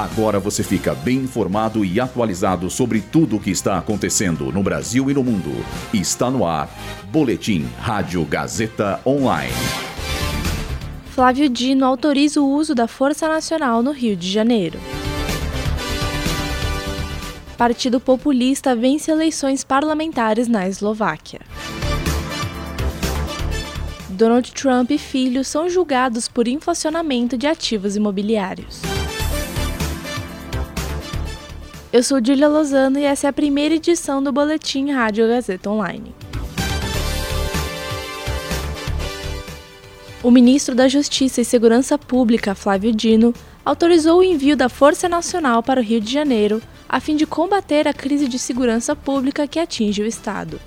Agora você fica bem informado e atualizado sobre tudo o que está acontecendo no Brasil e no mundo. Está no ar. Boletim Rádio Gazeta Online. Flávio Dino autoriza o uso da Força Nacional no Rio de Janeiro. Partido Populista vence eleições parlamentares na Eslováquia. Donald Trump e filhos são julgados por inflacionamento de ativos imobiliários. Eu sou Julia Lozano e essa é a primeira edição do Boletim Rádio Gazeta Online. O ministro da Justiça e Segurança Pública, Flávio Dino, autorizou o envio da Força Nacional para o Rio de Janeiro a fim de combater a crise de segurança pública que atinge o estado.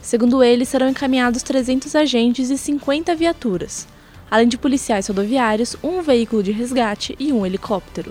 Segundo ele, serão encaminhados 300 agentes e 50 viaturas, além de policiais rodoviários, um veículo de resgate e um helicóptero.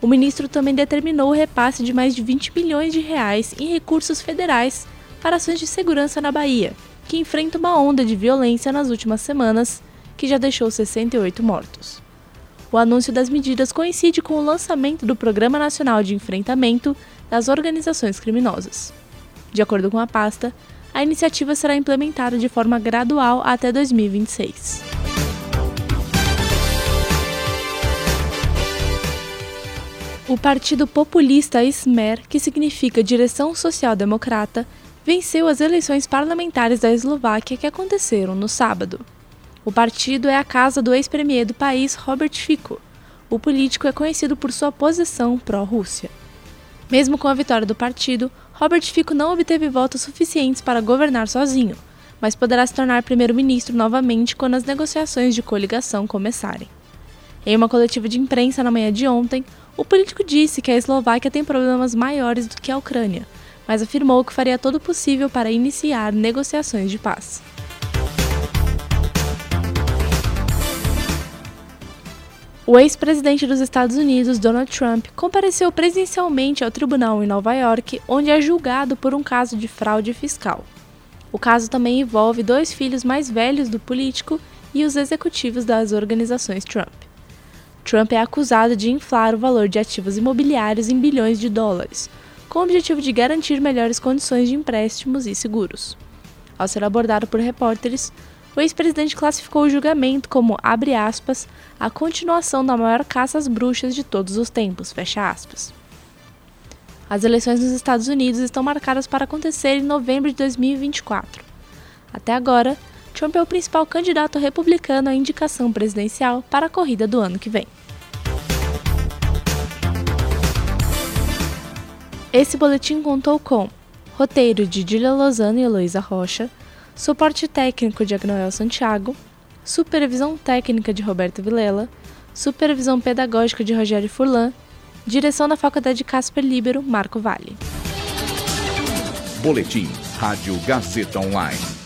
O ministro também determinou o repasse de mais de 20 bilhões de reais em recursos federais para ações de segurança na Bahia, que enfrenta uma onda de violência nas últimas semanas, que já deixou 68 mortos. O anúncio das medidas coincide com o lançamento do Programa Nacional de Enfrentamento das Organizações Criminosas. De acordo com a pasta, a iniciativa será implementada de forma gradual até 2026. O Partido Populista Smer, que significa Direção Social Democrata, venceu as eleições parlamentares da Eslováquia que aconteceram no sábado. O partido é a casa do ex-premier do país, Robert Fico. O político é conhecido por sua posição pró-Rússia. Mesmo com a vitória do partido, Robert Fico não obteve votos suficientes para governar sozinho, mas poderá se tornar primeiro-ministro novamente quando as negociações de coligação começarem. Em uma coletiva de imprensa na manhã de ontem, o político disse que a Eslováquia tem problemas maiores do que a Ucrânia, mas afirmou que faria todo o possível para iniciar negociações de paz. O ex-presidente dos Estados Unidos, Donald Trump, compareceu presencialmente ao tribunal em Nova York, onde é julgado por um caso de fraude fiscal. O caso também envolve dois filhos mais velhos do político e os executivos das organizações Trump. Trump é acusado de inflar o valor de ativos imobiliários em bilhões de dólares, com o objetivo de garantir melhores condições de empréstimos e seguros. Ao ser abordado por repórteres, o ex-presidente classificou o julgamento como, abre aspas, a continuação da maior caça às bruxas de todos os tempos, fecha aspas. As eleições nos Estados Unidos estão marcadas para acontecer em novembro de 2024. Até agora, Trump é o principal candidato republicano à indicação presidencial para a corrida do ano que vem. Esse boletim contou com roteiro de Julia Lozano e Heloísa Rocha, suporte técnico de Agnoel Santiago, supervisão técnica de Roberto Vilela, supervisão pedagógica de Rogério Furlan, direção da Faculdade Casper Libero, Marco Vale. Boletim Rádio Gazeta Online.